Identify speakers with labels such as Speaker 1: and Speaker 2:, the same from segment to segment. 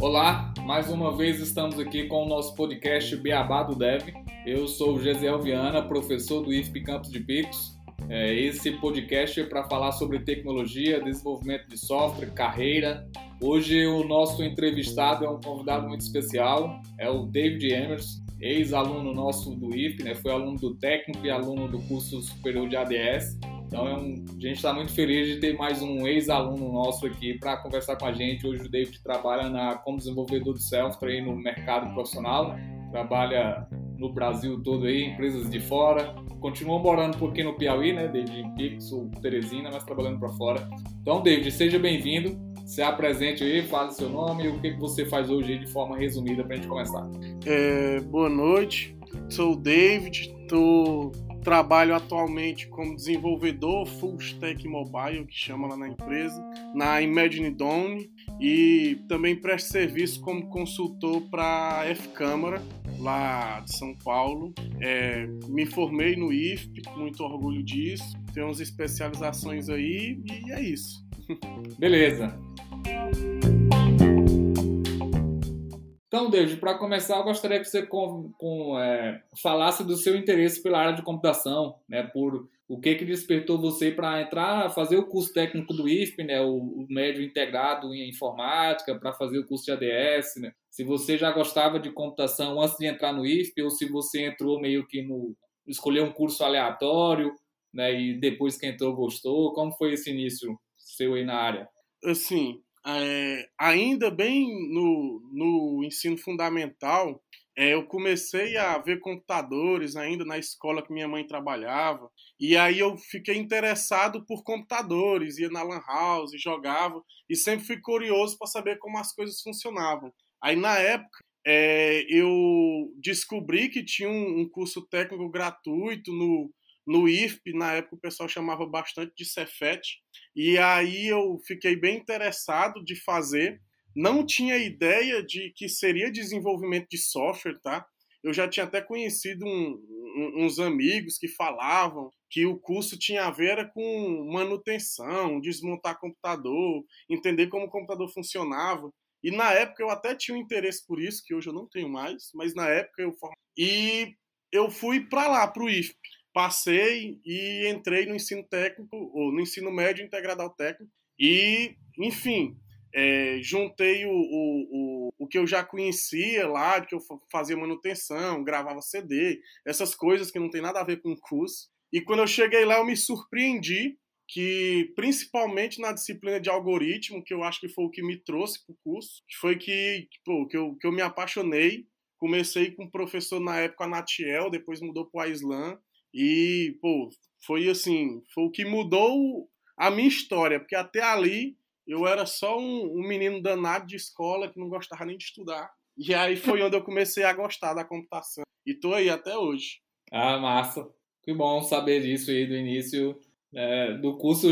Speaker 1: Olá, mais uma vez estamos aqui com o nosso podcast Beabá do Dev. Eu sou o Gesiel Viana, professor do IFP Campos de Picos. É, esse podcast é para falar sobre tecnologia, desenvolvimento de software, carreira. Hoje o nosso entrevistado é um convidado muito especial, é o David Emerson, ex-aluno nosso do IFP, né? foi aluno do técnico e aluno do curso superior de ADS. Então é a gente está muito feliz de ter mais um ex-aluno nosso aqui para conversar com a gente. Hoje o David trabalha na, como desenvolvedor de software no mercado profissional, trabalha no Brasil todo aí, empresas de fora. Continua morando um pouquinho no Piauí, né, David, em Teresina, mas trabalhando para fora. Então, David, seja bem-vindo. Se apresente aí, fale seu nome e o que você faz hoje de forma resumida para a gente começar.
Speaker 2: É, boa noite, sou o David, estou Trabalho atualmente como desenvolvedor full stack mobile, que chama lá na empresa, na Imagine Dome, e também presto serviço como consultor para a F-Câmara, lá de São Paulo. É, me formei no IFP, com muito orgulho disso. Tenho umas especializações aí e é isso.
Speaker 1: Beleza. Então, David, para começar, eu gostaria que você com, com, é, falasse do seu interesse pela área de computação, né, por o que que despertou você para entrar, fazer o curso técnico do IFP, né, o, o médio integrado em informática, para fazer o curso de ADS, né? Se você já gostava de computação antes de entrar no IFP ou se você entrou meio que no escolheu um curso aleatório, né, e depois que entrou gostou, como foi esse início seu aí na área?
Speaker 2: Assim, é, ainda bem no, no ensino fundamental, é, eu comecei a ver computadores ainda na escola que minha mãe trabalhava. E aí eu fiquei interessado por computadores, ia na Lan House, jogava, e sempre fui curioso para saber como as coisas funcionavam. Aí na época é, eu descobri que tinha um, um curso técnico gratuito no, no IFP, na época o pessoal chamava bastante de Cefet, e aí eu fiquei bem interessado de fazer. Não tinha ideia de que seria desenvolvimento de software, tá? Eu já tinha até conhecido um, uns amigos que falavam que o curso tinha a ver com manutenção, desmontar computador, entender como o computador funcionava. E na época eu até tinha um interesse por isso, que hoje eu não tenho mais, mas na época eu e eu fui para lá, para o IFP passei e entrei no ensino técnico, ou no ensino médio integrado ao técnico, e, enfim, é, juntei o, o, o, o, que eu já conhecia lá, que eu fazia manutenção, gravava CD, essas coisas que não tem nada a ver com o curso. E quando eu cheguei lá, eu me surpreendi que, principalmente na disciplina de algoritmo, que eu acho que foi o que me trouxe para o curso, que foi que, pô, que, eu, que eu me apaixonei. Comecei com o professor na época, a Natiel, depois mudou para o Aislan, e, pô, foi assim, foi o que mudou a minha história, porque até ali eu era só um, um menino danado de escola que não gostava nem de estudar. E aí foi onde eu comecei a gostar da computação. E tô aí até hoje.
Speaker 1: Ah, massa. Que bom saber disso aí do início é, do curso.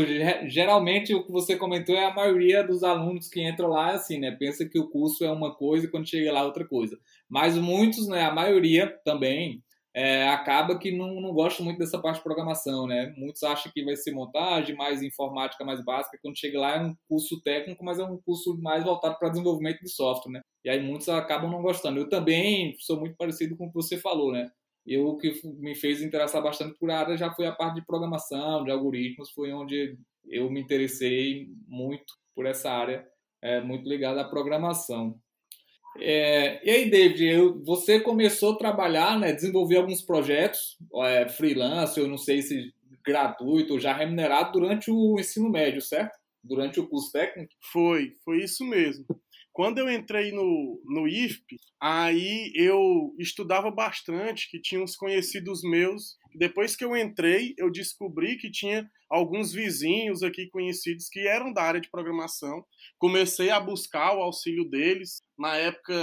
Speaker 1: Geralmente o que você comentou é a maioria dos alunos que entram lá assim, né? Pensa que o curso é uma coisa e quando chega lá é outra coisa. Mas muitos, né? A maioria também é, acaba que não, não gosta muito dessa parte de programação, né? Muitos acham que vai ser montagem, mais informática, mais básica. Quando chega lá é um curso técnico, mas é um curso mais voltado para desenvolvimento de software, né? E aí muitos acabam não gostando. Eu também sou muito parecido com o que você falou, né? Eu, o que me fez interessar bastante por área já foi a parte de programação, de algoritmos, foi onde eu me interessei muito por essa área, é, muito ligada à programação. É, e aí, David, eu, você começou a trabalhar, né, desenvolver alguns projetos é, freelance, eu não sei se gratuito já remunerado durante o ensino médio, certo? Durante o curso técnico?
Speaker 2: Foi, foi isso mesmo. Quando eu entrei no, no IFP, aí eu estudava bastante, que tinha uns conhecidos meus. Depois que eu entrei, eu descobri que tinha alguns vizinhos aqui conhecidos que eram da área de programação. Comecei a buscar o auxílio deles. Na época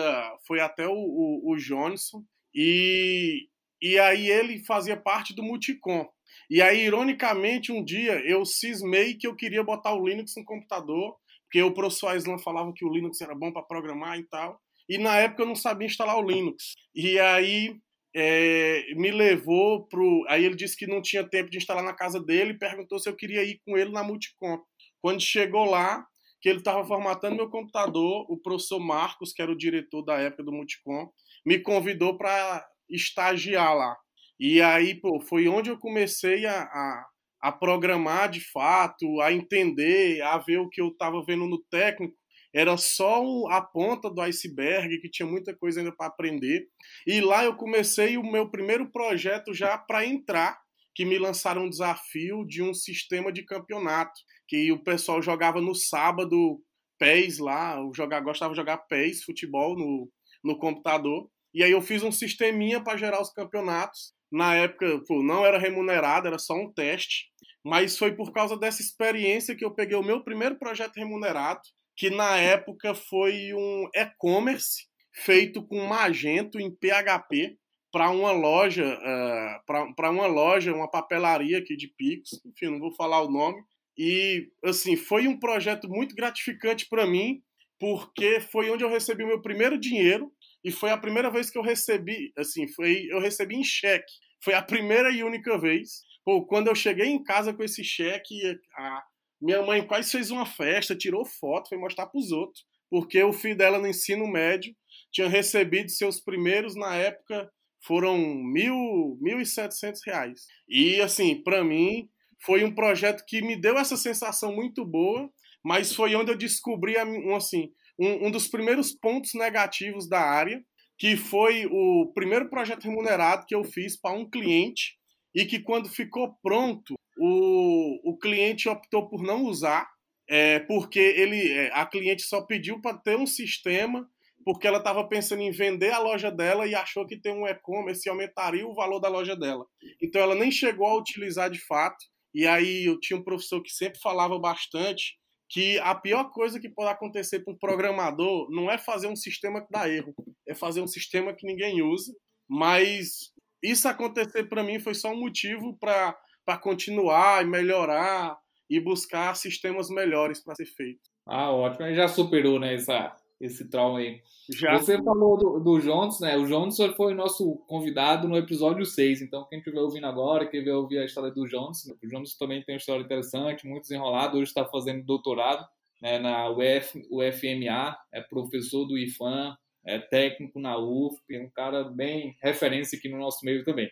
Speaker 2: foi até o, o, o Johnson. E, e aí ele fazia parte do Multicom. E aí, ironicamente, um dia eu cismei que eu queria botar o Linux no computador porque o professor Aislan falava que o Linux era bom para programar e tal. E na época eu não sabia instalar o Linux. E aí é, me levou pro. Aí ele disse que não tinha tempo de instalar na casa dele e perguntou se eu queria ir com ele na Multicom. Quando chegou lá, que ele estava formatando meu computador, o professor Marcos, que era o diretor da época do Multicom, me convidou para estagiar lá. E aí, pô, foi onde eu comecei a, a, a programar de fato, a entender, a ver o que eu estava vendo no técnico. Era só a ponta do iceberg, que tinha muita coisa ainda para aprender. E lá eu comecei o meu primeiro projeto já para entrar, que me lançaram um desafio de um sistema de campeonato, que o pessoal jogava no sábado PES lá, eu jogava, gostava de jogar PES, futebol, no, no computador. E aí eu fiz um sisteminha para gerar os campeonatos. Na época, pô, não era remunerado, era só um teste. Mas foi por causa dessa experiência que eu peguei o meu primeiro projeto remunerado, que na época foi um e-commerce feito com Magento em PHP para uma loja, uh, para uma loja, uma papelaria aqui de Pix, enfim, não vou falar o nome. E assim, foi um projeto muito gratificante para mim, porque foi onde eu recebi o meu primeiro dinheiro e foi a primeira vez que eu recebi, assim, foi eu recebi em cheque. Foi a primeira e única vez. Pô, quando eu cheguei em casa com esse cheque, a minha mãe quase fez uma festa, tirou foto, foi mostrar para os outros, porque o filho dela no ensino médio tinha recebido seus primeiros na época foram mil, mil e setecentos reais. E assim, para mim foi um projeto que me deu essa sensação muito boa, mas foi onde eu descobri assim um, um dos primeiros pontos negativos da área, que foi o primeiro projeto remunerado que eu fiz para um cliente e que quando ficou pronto, o, o cliente optou por não usar, é, porque ele, é, a cliente só pediu para ter um sistema, porque ela estava pensando em vender a loja dela e achou que ter um e-commerce aumentaria o valor da loja dela. Então ela nem chegou a utilizar de fato. E aí eu tinha um professor que sempre falava bastante que a pior coisa que pode acontecer para um programador não é fazer um sistema que dá erro, é fazer um sistema que ninguém usa. Mas isso acontecer para mim foi só um motivo para continuar e melhorar e buscar sistemas melhores para ser feito.
Speaker 1: Ah, ótimo. Ele já superou né, essa, esse trauma aí. Já. Você falou do, do Jones, né? O Jones foi nosso convidado no episódio 6. Então, quem estiver ouvindo agora, quem vai ouvir a história do Jones, o Jones também tem uma história interessante, muito desenrolado. Hoje está fazendo doutorado né, na UF, UFMA, é professor do IFAM, é técnico na UFP, é um cara bem referência aqui no nosso meio também.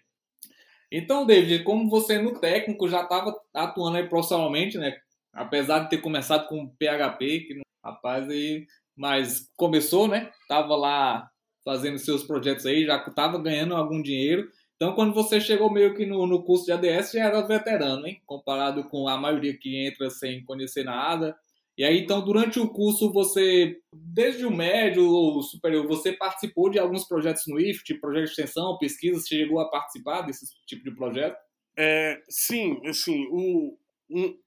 Speaker 1: Então, David, como você no técnico já estava atuando aí profissionalmente, né? Apesar de ter começado com PHP, que rapaz aí mas começou, né? Tava lá fazendo seus projetos aí, já tava ganhando algum dinheiro. Então, quando você chegou meio que no, no curso de ADS, já era veterano, hein? Comparado com a maioria que entra sem conhecer nada. E aí, então, durante o curso, você, desde o médio ou superior, você participou de alguns projetos no IFT, projeto de extensão, pesquisa, você chegou a participar desse tipo de projeto?
Speaker 2: É, sim, assim, o,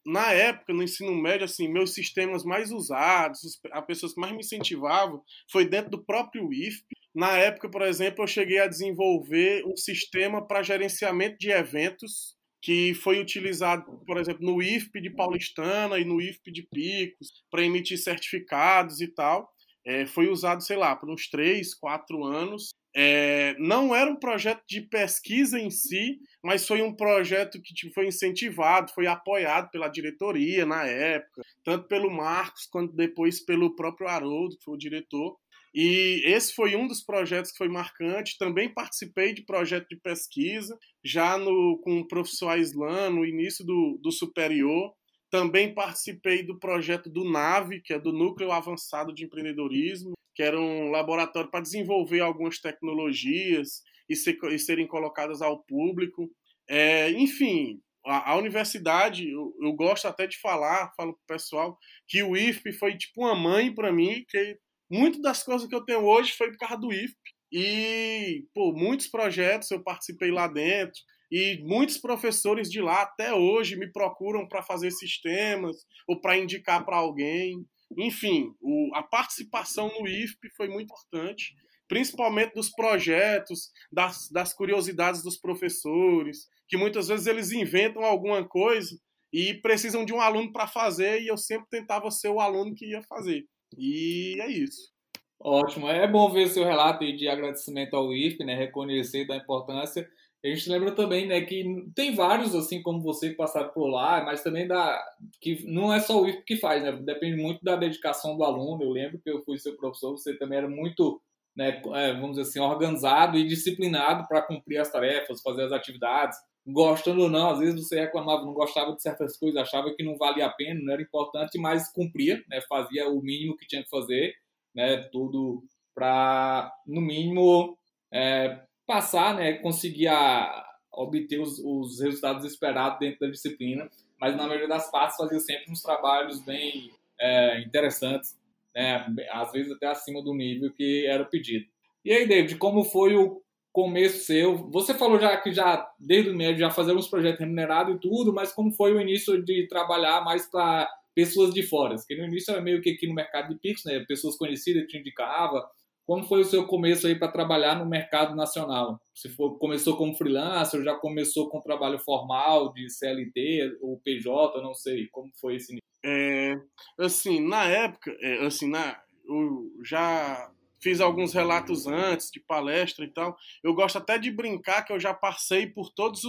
Speaker 2: na época, no ensino médio, assim, meus sistemas mais usados, as pessoas que mais me incentivavam, foi dentro do próprio IFP. Na época, por exemplo, eu cheguei a desenvolver um sistema para gerenciamento de eventos que foi utilizado, por exemplo, no IFP de Paulistana e no IFP de Picos, para emitir certificados e tal. É, foi usado, sei lá, por uns três, quatro anos. É, não era um projeto de pesquisa em si, mas foi um projeto que tipo, foi incentivado, foi apoiado pela diretoria na época, tanto pelo Marcos quanto depois pelo próprio Haroldo, que foi o diretor. E esse foi um dos projetos que foi marcante. Também participei de projeto de pesquisa, já no, com o professor Aislan, no início do, do superior. Também participei do projeto do NAVE, que é do Núcleo Avançado de Empreendedorismo, que era um laboratório para desenvolver algumas tecnologias e, ser, e serem colocadas ao público. É, enfim, a, a universidade, eu, eu, gosto até de falar, falo para o pessoal, que o IFP foi tipo uma mãe para mim, que muito das coisas que eu tenho hoje foi por causa do IFP. E, pô, muitos projetos eu participei lá dentro. E muitos professores de lá até hoje me procuram para fazer sistemas ou para indicar para alguém. Enfim, o, a participação no IFP foi muito importante, principalmente dos projetos, das, das curiosidades dos professores, que muitas vezes eles inventam alguma coisa e precisam de um aluno para fazer, e eu sempre tentava ser o aluno que ia fazer. E é isso.
Speaker 1: Ótimo, é bom ver seu relato de agradecimento ao IFP, né, reconhecer da importância A gente lembra também, né, que tem vários, assim como você, que passaram por lá, mas também da, que não é só o IFP que faz, né? Depende muito da dedicação do aluno. Eu lembro que eu fui seu professor, você também era muito, né, é, vamos dizer assim, organizado e disciplinado para cumprir as tarefas, fazer as atividades. Gostando ou não, às vezes você reclamava, não gostava de certas coisas, achava que não valia a pena, não era importante, mas cumpria, né? Fazia o mínimo que tinha que fazer, né? Tudo para, no mínimo, é, passar, né, conseguir a, obter os, os, resultados esperados dentro da disciplina, mas na maioria das partes fazia sempre uns trabalhos bem é, interessantes, né, às vezes até acima do nível que era pedido. E aí, David, como foi o começo seu? Você falou já que já desde o médio já fazia uns projetos remunerados e tudo, mas como foi o início de trabalhar mais para pessoas de fora? Porque no início era meio que aqui no mercado de Pix, né, pessoas conhecidas te indicava, como foi o seu começo aí para trabalhar no mercado nacional? Se for, começou como freelancer, já começou com trabalho formal de CLT ou PJ, não sei, como foi esse
Speaker 2: é, assim, na época, é, assim, na, eu já fiz alguns relatos antes de palestra e tal. Eu gosto até de brincar que eu já passei por todas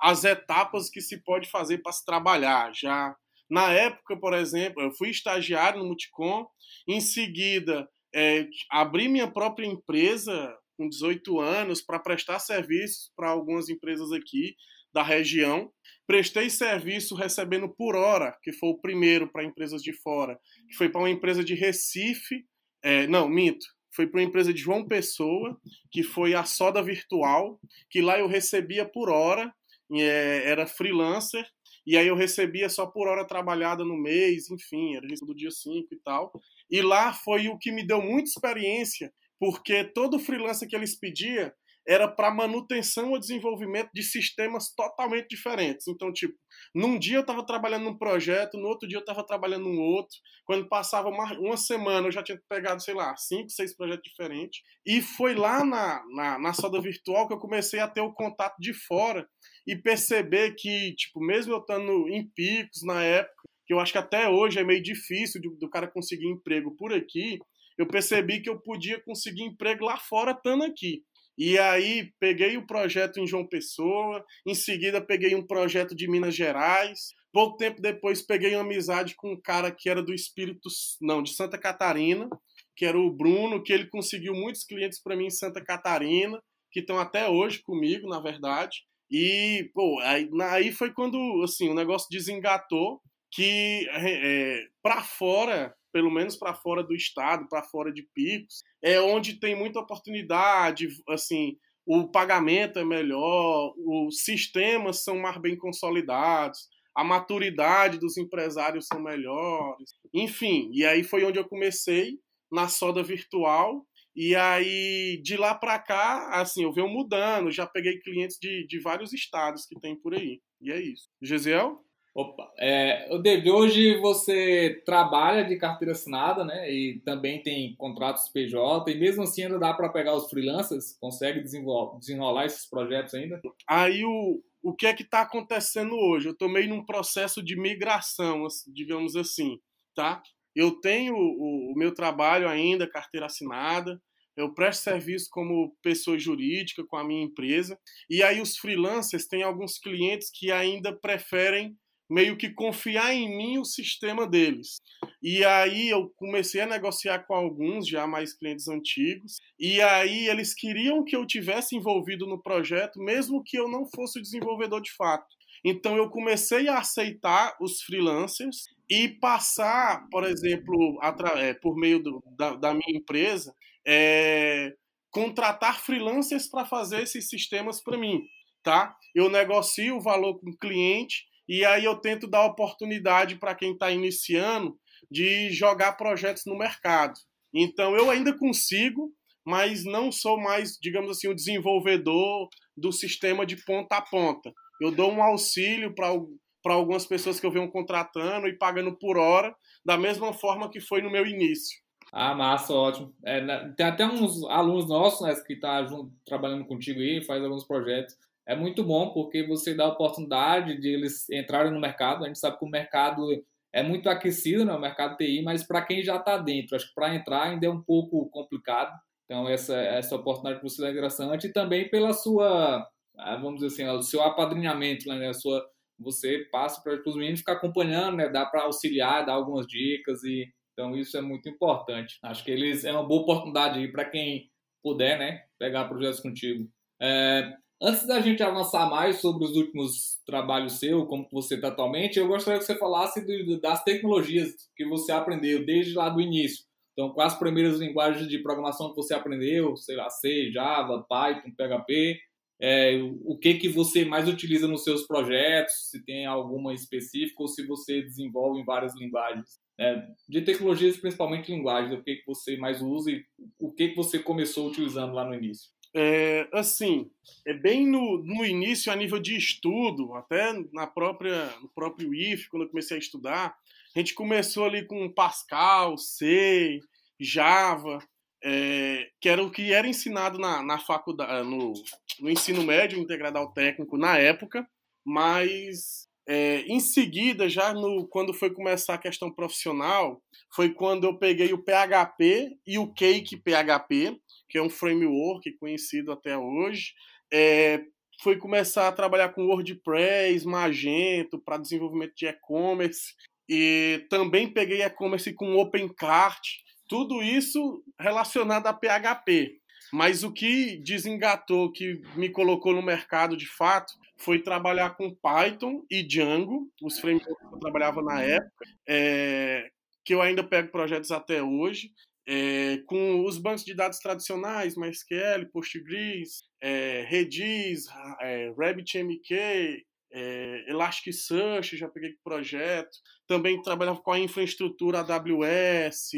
Speaker 2: as etapas que se pode fazer para se trabalhar. Já na época, por exemplo, eu fui estagiário no Multicom, em seguida é, abri minha própria empresa com 18 anos para prestar serviços para algumas empresas aqui da região. Prestei serviço recebendo por hora, que foi o primeiro para empresas de fora, que foi para uma empresa de Recife, é, não, minto, foi para uma empresa de João Pessoa, que foi a Soda Virtual, que lá eu recebia por hora, é, era freelancer, e aí eu recebia só por hora trabalhada no mês, enfim, era do dia 5 e tal. E lá foi o que me deu muita experiência, porque todo freelancer que eles pediam era para manutenção ou desenvolvimento de sistemas totalmente diferentes. Então, tipo, num dia eu estava trabalhando num projeto, no outro dia eu estava trabalhando num outro. Quando passava uma, uma, semana, eu já tinha pegado, sei lá, cinco, seis projetos diferentes. E foi lá na, na, na Soda Virtual que eu comecei a ter o contato de fora e perceber que, tipo, mesmo eu estando em picos na época, que eu acho que até hoje é meio difícil do, do cara conseguir emprego por aqui, eu percebi que eu podia conseguir emprego lá fora estando aqui. E aí peguei o projeto em João Pessoa, em seguida peguei um projeto de Minas Gerais. Pouco tempo depois peguei uma amizade com um cara que era do Espírito, não, de Santa Catarina, que era o Bruno, que ele conseguiu muitos clientes para mim em Santa Catarina, que estão até hoje comigo, na verdade. E, pô, aí, aí foi quando, assim, o negócio desengatou que é, para fora, pelo menos para fora do estado, para fora de picos, é onde tem muita oportunidade, assim, o pagamento é melhor, os sistemas são mais bem consolidados, a maturidade dos empresários são melhores, enfim. E aí foi onde eu comecei na soda virtual. E aí, de lá para cá, assim, eu venho mudando, já peguei clientes de, de vários estados que tem por aí. E é isso. Gesiel?
Speaker 1: Opa, é, David, hoje você trabalha de carteira assinada, né? E também tem contratos PJ, e mesmo assim ainda dá para pegar os freelancers? Consegue desenrolar esses projetos ainda?
Speaker 2: Aí o, o que é que está acontecendo hoje? Eu estou meio num processo de migração, digamos assim, tá? Eu tenho o, o meu trabalho ainda, carteira assinada, eu presto serviço como pessoa jurídica com a minha empresa, e aí os freelancers têm alguns clientes que ainda preferem meio que confiar em mim o sistema deles. E aí eu comecei a negociar com alguns já mais clientes antigos, e aí eles queriam que eu tivesse envolvido no projeto, mesmo que eu não fosse o desenvolvedor de fato. Então eu comecei a aceitar os freelancers e passar, por exemplo, é, por meio do, da, da, minha empresa, é, contratar freelancers para fazer esses sistemas para mim, tá? Eu negocio o valor com o cliente e aí eu tento dar oportunidade para quem está iniciando de jogar projetos no mercado. Então eu ainda consigo, mas não sou mais, digamos assim, o desenvolvedor do sistema de ponta a ponta. Eu dou um auxílio para algumas pessoas que eu venho contratando e pagando por hora, da mesma forma que foi no meu início.
Speaker 1: Ah, massa, ótimo. É, né, tem até uns alunos nossos né, que estão tá trabalhando contigo aí, faz alguns projetos é muito bom porque você dá a oportunidade de eles entrarem no mercado. A gente sabe que o mercado é muito aquecido, né, o mercado TI, mas para quem já está dentro, acho que para entrar ainda é um pouco complicado. Então, essa, essa oportunidade que você é interessante e também pela sua ah, vamos dizer assim, o seu apadrinhamento, né? A sua, você passa para os meninos ficar acompanhando, né? Dá para auxiliar, dar algumas dicas e então isso é muito importante. Acho que eles é uma boa oportunidade para quem puder, né? Pegar projetos contigo. É, antes da gente avançar mais sobre os últimos trabalhos seu, como você está atualmente, eu gostaria que você falasse das tecnologias que você aprendeu desde lá do início. Então, quais as primeiras linguagens de programação que você aprendeu? Sei lá, C, Java, Python, PHP. É, o que, que você mais utiliza nos seus projetos? Se tem alguma específica ou se você desenvolve em várias linguagens? É, de tecnologias, principalmente linguagens, o que, que você mais usa e o que, que você começou utilizando lá no início?
Speaker 2: É, assim, é bem no, no início, a nível de estudo, até na própria, no próprio IF, quando eu comecei a estudar, a gente começou ali com Pascal, C, Java, é, que era o que era ensinado na, na faculdade, no, no ensino médio integrado ao técnico na época, mas é, em seguida, já no, quando foi começar a questão profissional, foi quando eu peguei o PHP e o Cake PHP, que é um framework conhecido até hoje. É, foi começar a trabalhar com WordPress, Magento para desenvolvimento de e-commerce e também peguei e-commerce com OpenCart, tudo isso relacionado a PHP. Mas o que desengatou, que me colocou no mercado de fato, foi trabalhar com Python e Django, os frameworks que eu trabalhava na época, é, que eu ainda pego projetos até hoje, é, com os bancos de dados tradicionais, MySQL, Postgres, é, Redis, é, RabbitMQ, é, Elasticsearch, já peguei projeto. Também trabalhava com a infraestrutura AWS,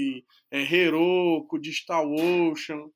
Speaker 2: é, Heroku, DigitalOcean.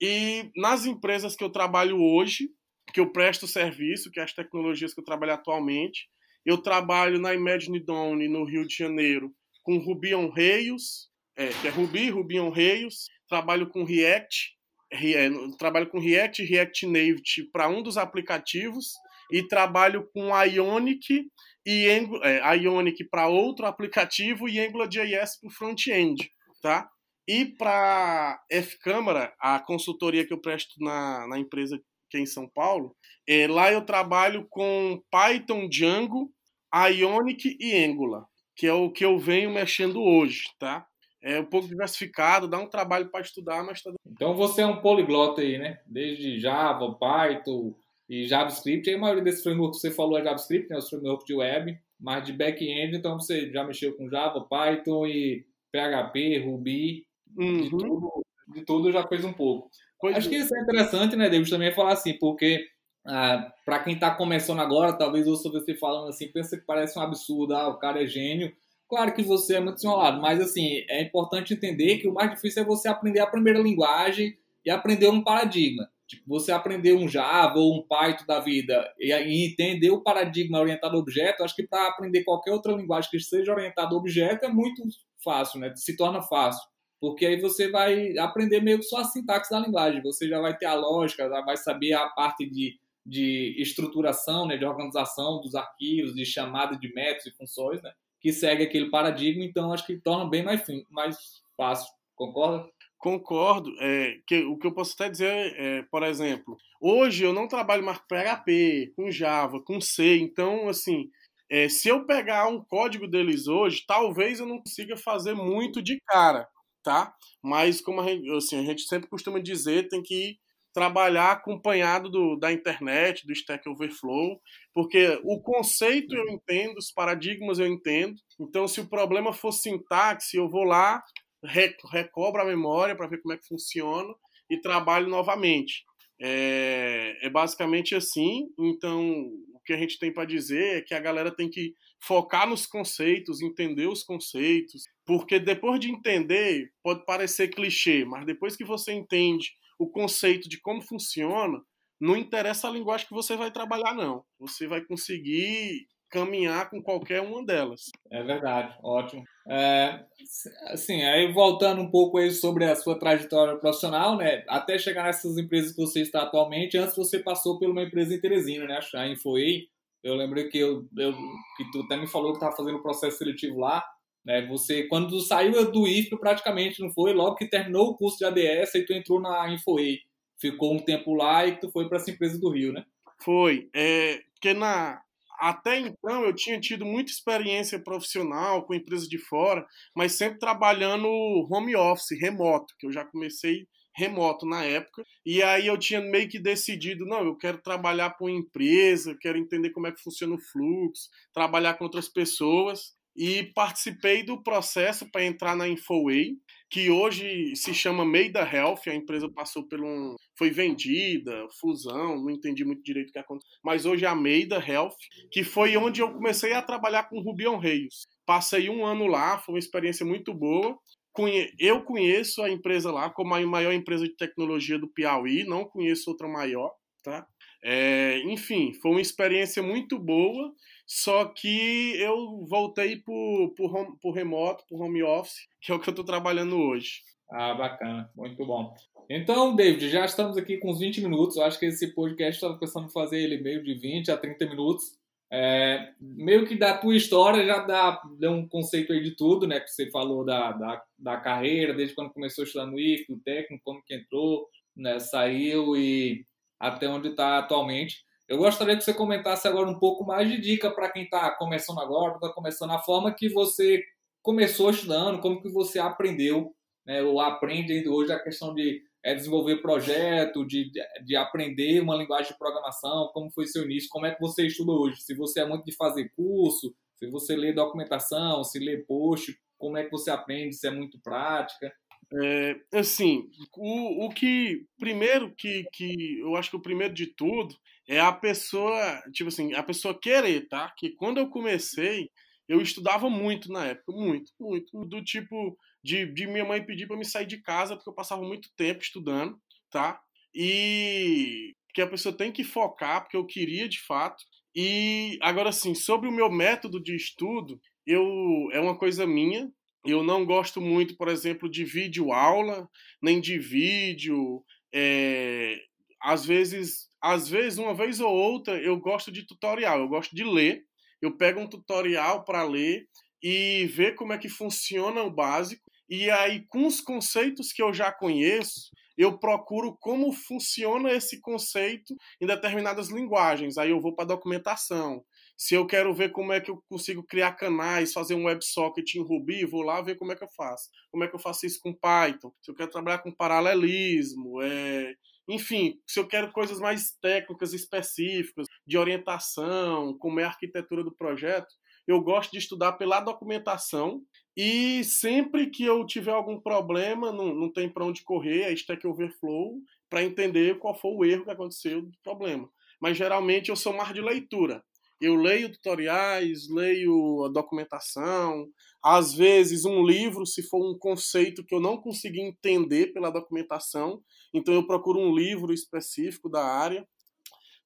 Speaker 2: E nas empresas que eu trabalho hoje, que eu presto serviço, que é as tecnologias que eu trabalho atualmente, eu trabalho na Imagine Dawn no Rio de Janeiro com Ruby on Rails, é, que é Ruby, Ruby on Rails. Trabalho com React, é, trabalho com React React Native para um dos aplicativos e trabalho com Ionic e Angular, é, Ionic para outro aplicativo e AngularJS para o front-end, tá? E para F-Câmara, a consultoria que eu presto na, na empresa que é em São Paulo, é, lá eu trabalho com Python, Django, Ionic e Angular, que é o que eu venho mexendo hoje, tá? É um pouco diversificado, dá um trabalho para estudar, mas tá...
Speaker 1: Então você é um poliglota aí, né? Desde Java, Python, e JavaScript. E a maioria desses frameworks que você falou é JavaScript, né, os frameworks de web, mas de back-end, então você já mexeu com Java, Python e PHP, Ruby, uhum. de, tudo, de tudo já fez um pouco. Pois Acho é. que isso é interessante, né, David, também falar assim, porque ah, para quem está começando agora, talvez ouça você falando assim, pensa que parece um absurdo, ah, o cara é gênio. Claro que você é muito desenrolado, mas assim, é importante entender que o mais difícil é você aprender a primeira linguagem e aprender um paradigma. Tipo, você aprender um Java ou um Python da vida e, entender o paradigma orientado a objeto, acho que para aprender qualquer outra linguagem que seja orientada a objeto é muito fácil, né? Se torna fácil. Porque aí você vai aprender meio que só a sintaxe da linguagem. Você já vai ter a lógica, já vai saber a parte de, de estruturação, né? de organização dos arquivos, de chamada de métodos e funções, né? Que segue aquele paradigma. Então, acho que torna bem mais, mais fácil. Concorda?
Speaker 2: Concordo. É, que, o que eu posso até dizer é, por exemplo, hoje eu não trabalho mais com PHP, com Java, com C, então, assim, é, se eu pegar um código deles hoje, talvez eu não consiga fazer muito de cara, tá? Mas, como a gente, assim, a gente sempre costuma dizer, tem que trabalhar acompanhado do, da internet, do Stack Overflow, porque o conceito eu entendo, os paradigmas eu entendo, então se o problema for sintaxe, eu vou lá, recobro a memória para ver como é que funciona e trabalho novamente. É, é basicamente assim. Então, o que a gente tem para dizer é que a galera tem que focar nos conceitos, entender os conceitos, porque depois de entender, pode parecer clichê, mas depois que você entende o conceito de como funciona, não interessa a linguagem que você vai trabalhar, não. Você vai conseguir caminhar com qualquer uma delas.
Speaker 1: É verdade, ótimo. É, assim, aí voltando um pouco aí sobre a sua trajetória profissional, né? Até chegar nessas empresas que você está atualmente, antes você passou por uma empresa em Teresina, né? A Infoei. Eu lembro que, eu, eu, que tu até me falou que estava fazendo processo seletivo lá. Né? Você, quando saiu do IFP, praticamente não foi, logo que terminou o curso de ADS, aí tu entrou na Infoei. Ficou um tempo lá e tu foi para essa empresa do Rio, né?
Speaker 2: Foi. É, porque na, até então eu tinha tido muita experiência profissional com empresas de fora, mas sempre trabalhando home office, remoto, que eu já comecei remoto na época. E aí eu tinha meio que decidido, não, eu quero trabalhar uma empresa, quero entender como é que funciona o fluxo, trabalhar com outras pessoas e participei do processo para entrar na Infoway, que hoje se chama Meida Health, a empresa passou por um foi vendida, fusão, não entendi muito direito o que aconteceu, mas hoje é a Meida Health, que foi onde eu comecei a trabalhar com Rubion Reis. Passei um ano lá, foi uma experiência muito boa. Eu conheço a empresa lá como a maior empresa de tecnologia do Piauí, não conheço outra maior, tá? É, enfim, foi uma experiência muito boa só que eu voltei por, por, home, por remoto, por home office, que é o que eu estou trabalhando hoje.
Speaker 1: Ah, bacana, muito bom. Então, David, já estamos aqui com uns 20 minutos. Eu acho que esse podcast estava pensando em fazer ele meio de 20 a 30 minutos. É, meio que da tua história já dá, dá um conceito aí de tudo, né? Que você falou da, da, da carreira, desde quando começou estudando no IF, do técnico, como que entrou, né, saiu e até onde está atualmente. Eu gostaria que você comentasse agora um pouco mais de dica para quem está começando agora, está começando a forma que você começou estudando, como que você aprendeu, né, ou aprende hoje a questão de é, desenvolver projeto, de, de aprender uma linguagem de programação, como foi seu início, como é que você estuda hoje, se você é muito de fazer curso, se você lê documentação, se lê post, como é que você aprende, se é muito prática.
Speaker 2: É, assim, o, o que primeiro que, que eu acho que o primeiro de tudo é a pessoa, tipo assim, a pessoa querer, tá? Que quando eu comecei, eu estudava muito na época, muito, muito, do tipo de, de minha mãe pedir para me sair de casa porque eu passava muito tempo estudando, tá? E que a pessoa tem que focar porque eu queria de fato. E agora sim, sobre o meu método de estudo, eu é uma coisa minha. Eu não gosto muito, por exemplo, de vídeo aula, nem de vídeo. É, às vezes às vezes, uma vez ou outra, eu gosto de tutorial, eu gosto de ler. Eu pego um tutorial para ler e ver como é que funciona o básico. E aí, com os conceitos que eu já conheço, eu procuro como funciona esse conceito em determinadas linguagens. Aí eu vou para a documentação. Se eu quero ver como é que eu consigo criar canais, fazer um WebSocket em Ruby, vou lá ver como é que eu faço. Como é que eu faço isso com Python. Se eu quero trabalhar com paralelismo, é, enfim, se eu quero coisas mais técnicas, específicas, de orientação, como é a arquitetura do projeto, eu gosto de estudar pela documentação e sempre que eu tiver algum problema, não, não tem para onde correr, é Stack Overflow, para entender qual foi o erro que aconteceu do problema. Mas geralmente eu sou mais de leitura. Eu leio tutoriais, leio a documentação, às vezes um livro, se for um conceito que eu não consegui entender pela documentação, então eu procuro um livro específico da área.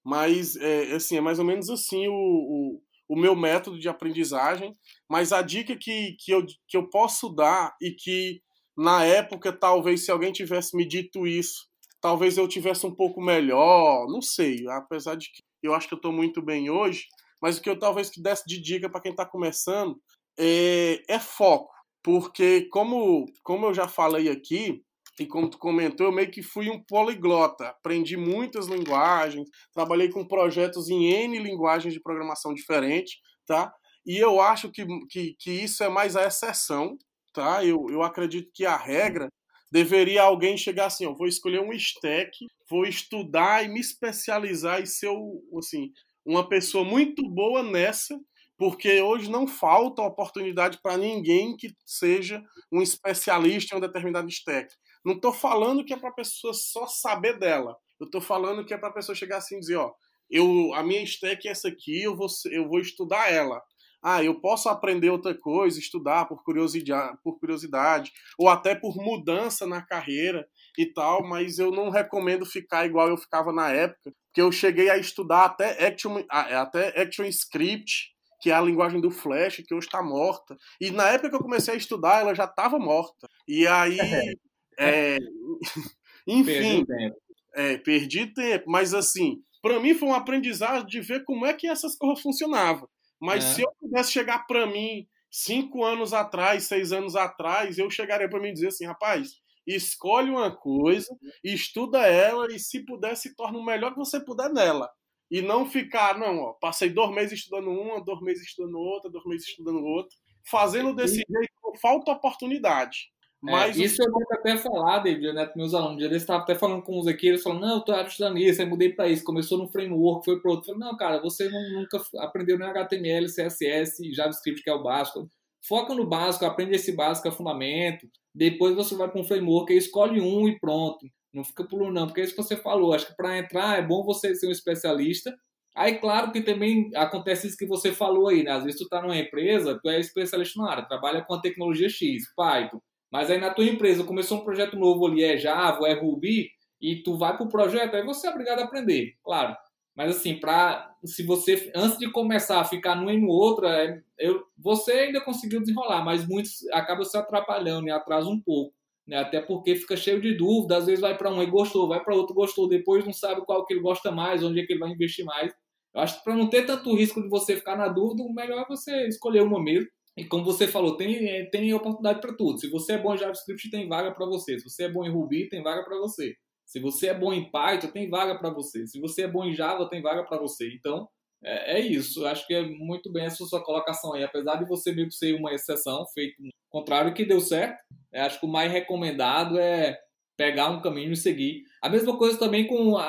Speaker 2: Mas é, assim, é mais ou menos assim o, o, o meu método de aprendizagem. Mas a dica que, que, eu, que eu posso dar e que na época, talvez, se alguém tivesse me dito isso, talvez eu tivesse um pouco melhor, não sei, apesar de que eu acho que eu estou muito bem hoje, mas o que eu talvez que desse de dica para quem está começando é, é, foco, porque como, como eu já falei aqui, e como tu comentou, eu meio que fui um poliglota, aprendi muitas linguagens, trabalhei com projetos em N linguagens de programação diferentes, tá? E eu acho que, que, que isso é mais a exceção, tá? Eu, eu acredito que a regra deveria alguém chegar assim, eu vou escolher um stack, vou estudar e me especializar e ser, assim, uma pessoa muito boa nessa, porque hoje não falta oportunidade para ninguém que seja um especialista em um determinado stack. Não estou falando que é para a pessoa só saber dela. Eu estou falando que é para a pessoa chegar assim e dizer, ó, eu, a minha stack é essa aqui, eu vou, eu vou estudar ela. Ah, eu posso aprender outra coisa, estudar por curiosidade, por curiosidade, ou até por mudança na carreira e tal, mas eu não recomendo ficar igual eu ficava na época, porque eu cheguei a estudar até Action, até Action Script, que é a linguagem do Flash, que hoje está morta. E na época que eu comecei a estudar, ela já estava morta. E aí, é, enfim, perdi tempo. É, perdi tempo. Mas assim, para mim foi um aprendizado de ver como é que essas coisas funcionavam. Mas é. se eu pudesse chegar para mim cinco anos atrás, seis anos atrás, eu chegaria para mim dizer assim, rapaz, escolhe uma coisa, estuda ela e se puder se torna o melhor que você puder nela. e não ficar, não, ó, passei dois meses estudando uma, dois meses estudando outra, dois meses estudando outra, fazendo desse Sim. jeito falta oportunidade.
Speaker 1: É, Mas é, isso eu tenho até falar, David, né, meus alunos. Eles estavam até falando com uns aqui, eles falaram, não, eu tô estudando isso, aí mudei para isso, começou no framework, foi para outro. Eu falei, não, cara, você não, nunca aprendeu nem HTML, CSS, JavaScript, que é o básico. Foca no básico, aprende esse básico, é fundamento. Depois você vai para um framework, escolhe um e pronto. Não fica pulando, não, porque é isso que você falou. Acho que para entrar é bom você ser um especialista. Aí, claro que também acontece isso que você falou aí, né? Às vezes tu tá numa empresa, tu é especialista na área, trabalha com a tecnologia X, Python. Mas aí na tua empresa começou um projeto novo ali, é Java, é Ruby, e tu vai pro projeto, aí você é obrigado a aprender, claro. Mas assim, para se você antes de começar a ficar num e no outro, é, eu, você ainda conseguiu desenrolar, mas muitos acabam se atrapalhando e atrasa um pouco. Né? Até porque fica cheio de dúvida, às vezes vai para um e gostou, vai para outro gostou, depois não sabe qual que ele gosta mais, onde é que ele vai investir mais. Eu acho que para não ter tanto risco de você ficar na dúvida, o melhor é você escolher uma mesmo. E como você falou, tem, é, tem oportunidade para tudo. Se você é bom em JavaScript, tem vaga para você. Se você é bom em Ruby, tem vaga para você. Se você é bom em Python, tem vaga para você. Se você é bom em Java, tem vaga para você. Então, é, é, isso. Acho que é muito bem essa sua colocação aí. Apesar de você meio que ser uma exceção, feito contrário que deu certo, é, acho que o mais recomendado é pegar um caminho e seguir. A mesma coisa também com a,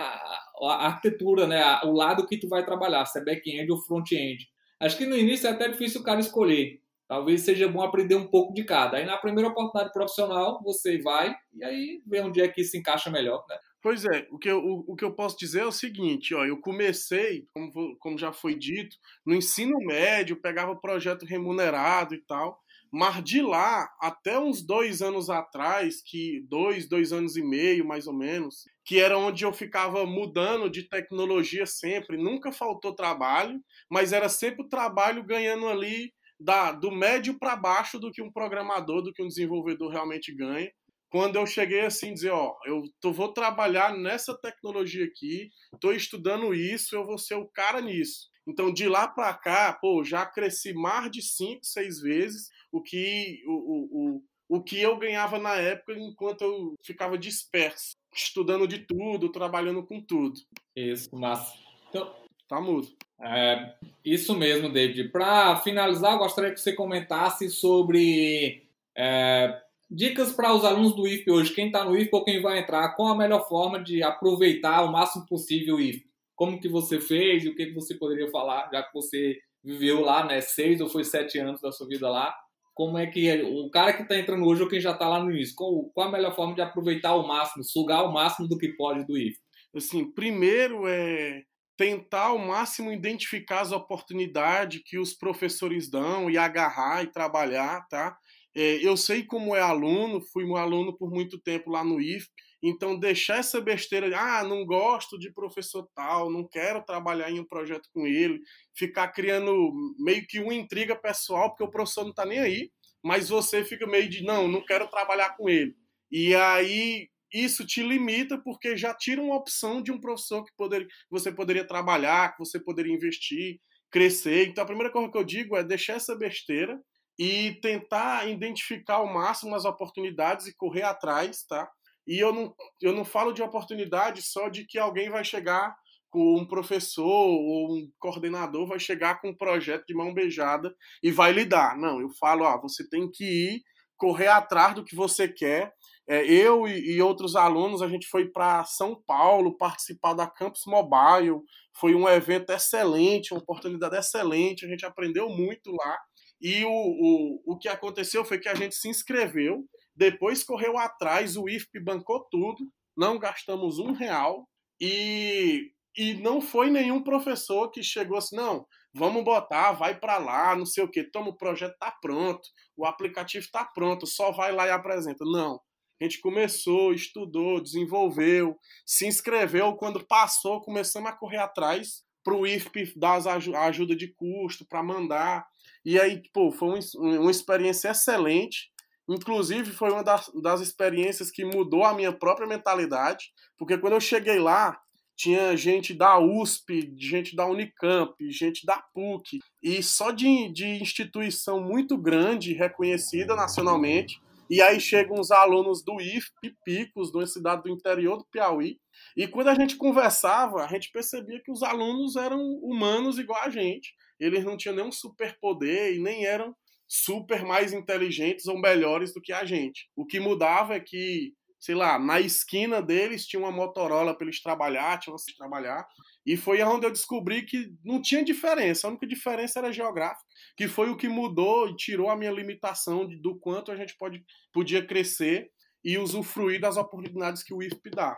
Speaker 1: a arquitetura, né? O lado que tu vai trabalhar, se é back-end ou front-end. Acho que no início é até difícil o cara escolher. Talvez seja bom aprender um pouco de cada. Aí na primeira oportunidade profissional, você vai e aí vê onde é que se encaixa melhor, né?
Speaker 2: Pois é, o que, eu, o, o, que eu posso dizer é o seguinte, ó, eu comecei, como, como já foi dito, no ensino médio, pegava projeto remunerado e tal, mas de lá, até uns dois anos atrás, que dois, dois anos e meio, mais ou menos, que era onde eu ficava mudando de tecnologia sempre. Nunca faltou trabalho, mas era sempre o trabalho ganhando ali da, do médio para baixo do que um programador, do que um desenvolvedor realmente ganha. Quando eu cheguei assim, dizer, ó, eu tô, vou trabalhar nessa tecnologia aqui, estou estudando isso, eu vou ser o cara nisso. Então, de lá para cá, pô, já cresci mais de cinco, seis vezes o que, o, o, o, o que eu ganhava na época enquanto eu ficava disperso, estudando de tudo, trabalhando com tudo.
Speaker 1: Isso, massa. Então,
Speaker 2: tá mudo.
Speaker 1: É, isso mesmo, David. Para finalizar, eu gostaria que você comentasse sobre é, dicas para os alunos do IFP hoje, quem está no IFP ou quem vai entrar, qual a melhor forma de aproveitar o máximo possível o IFP? Como que você fez e o que, que você poderia falar, já que você viveu lá, né, seis ou foi sete anos da sua vida lá, como é que é, o cara que está entrando hoje ou quem já está lá no início, qual, qual, a melhor forma de aproveitar o máximo, sugar o máximo do que pode do IF?
Speaker 2: Assim, primeiro é tentar ao máximo identificar as oportunidades que os professores dão e agarrar e trabalhar, tá? É, eu sei como é aluno, fui um aluno por muito tempo lá no IF, então, deixar essa besteira de, ah, não gosto de professor tal, não quero trabalhar em um projeto com ele, ficar criando meio que uma intriga pessoal, porque o professor não está nem aí, mas você fica meio de, não, não quero trabalhar com ele. E aí, isso te limita, porque já tira uma opção de um professor que poder, você poderia trabalhar, que você poderia investir, crescer. Então, a primeira coisa que eu digo é deixar essa besteira e tentar identificar ao máximo as oportunidades e correr atrás, tá? E eu não, eu não falo de oportunidade só de que alguém vai chegar com um professor ou um coordenador vai chegar com um projeto de mão beijada e vai lhe dar. Não, eu falo, ah, você tem que ir correr atrás do que você quer. É, eu e, e, outros alunos, a gente foi para São Paulo participar da Campus Mobile. Foi um evento excelente, uma oportunidade excelente. A gente aprendeu muito lá. E o, o, o que aconteceu foi que a gente se inscreveu depois correu atrás, o IFP bancou tudo, não gastamos um real e, e não foi nenhum professor que chegou assim, não, vamos botar, vai para lá, não sei o que, toma, o projeto tá pronto, o aplicativo tá pronto, só vai lá e apresenta. Não. A gente começou, estudou, desenvolveu, se inscreveu, quando passou, começamos a correr atrás para o IFP dar a ajuda de custo, para mandar. E aí, pô, foi uma experiência excelente. Inclusive, foi uma das, das experiências que mudou a minha própria mentalidade, porque quando eu cheguei lá, tinha gente da USP, gente da Unicamp, gente da PUC, e só de, de instituição muito grande, reconhecida nacionalmente, E aí chegam os alunos do IFP, Picos, de uma cidade do interior do Piauí. E quando a gente conversava, a gente percebia que os alunos eram humanos igual a gente. Eles não tinham nenhum superpoder e nem eram super mais inteligentes ou melhores do que a gente. O que mudava é que, sei lá, na esquina deles tinha uma Motorola para eles trabalhar, trabalhar. E foi onde eu descobri que não tinha diferença, a única diferença era geográfica, que foi o que mudou e tirou a minha limitação de, do quanto a gente pode, podia crescer e usufruir das oportunidades que o IFP dá.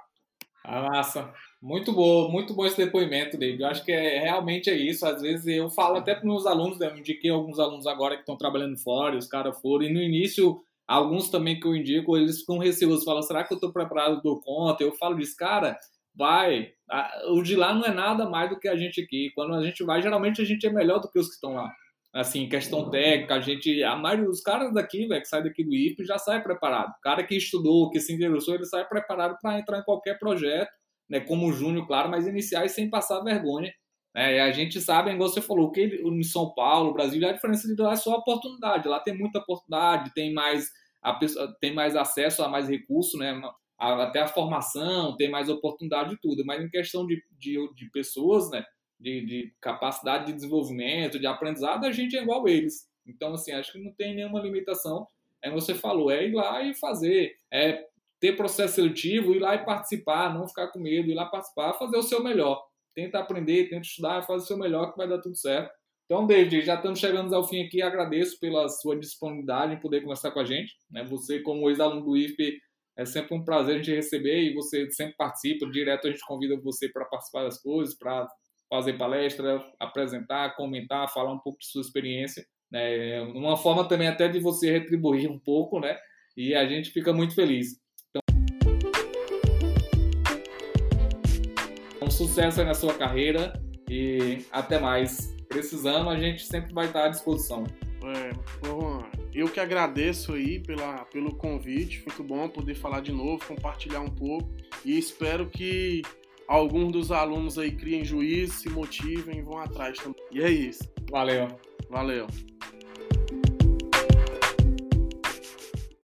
Speaker 1: Ah, massa. Muito bom, muito bom esse depoimento, David. Eu acho que é, realmente é isso. Às vezes eu falo até para meus alunos, né? eu indiquei alguns alunos agora que estão trabalhando fora, os caras foram, e no início, alguns também que eu indico, eles ficam receosos, falam, será que eu estou preparado, dou conta? Eu falo disso, cara, vai. O de lá não é nada mais do que a gente aqui. Quando a gente vai, geralmente a gente é melhor do que os que estão lá. Assim, questão técnica, a gente. A maioria dos caras daqui, velho, que sai daqui do IF, já sai preparado. O cara que estudou, que se interessou, ele sai preparado para entrar em qualquer projeto, né? Como Júnior, claro, mas iniciais sem passar vergonha. Né? E a gente sabe, igual você falou, que em São Paulo, Brasil, a diferença de lá é só a oportunidade. Lá tem muita oportunidade, tem mais, a pessoa, tem mais acesso a mais recursos, né? até a formação, tem mais oportunidade de tudo, mas em questão de, de, de pessoas, né, de, de, capacidade de desenvolvimento, de aprendizado, a gente é igual eles. Então, assim, acho que não tem nenhuma limitação. É você falou, é ir lá e fazer, é ter processo seletivo, ir lá e participar, não ficar com medo, ir lá participar, fazer o seu melhor. Tenta aprender, tenta estudar, faz o seu melhor que vai dar tudo certo. Então, David, já estamos chegando ao fim aqui. Agradeço pela sua disponibilidade em poder conversar com a gente. Né? Você, como ex-aluno do IFP, é sempre um prazer a gente receber e você sempre participa. Direto a gente convida você para participar das coisas, para fazer palestra, apresentar, comentar, falar um pouco de sua experiência. Né? Uma forma também até de você retribuir um pouco, né? E a gente fica muito feliz. Então, um sucesso aí na sua carreira e até mais. Precisando, a gente sempre vai estar à disposição.
Speaker 2: É, eu que agradeço aí pela, pelo convite, muito bom poder falar de novo, compartilhar um pouco e espero que alguns dos alunos aí criem juízo, se motivem e vão atrás também. E é isso.
Speaker 1: Valeu.
Speaker 2: Valeu.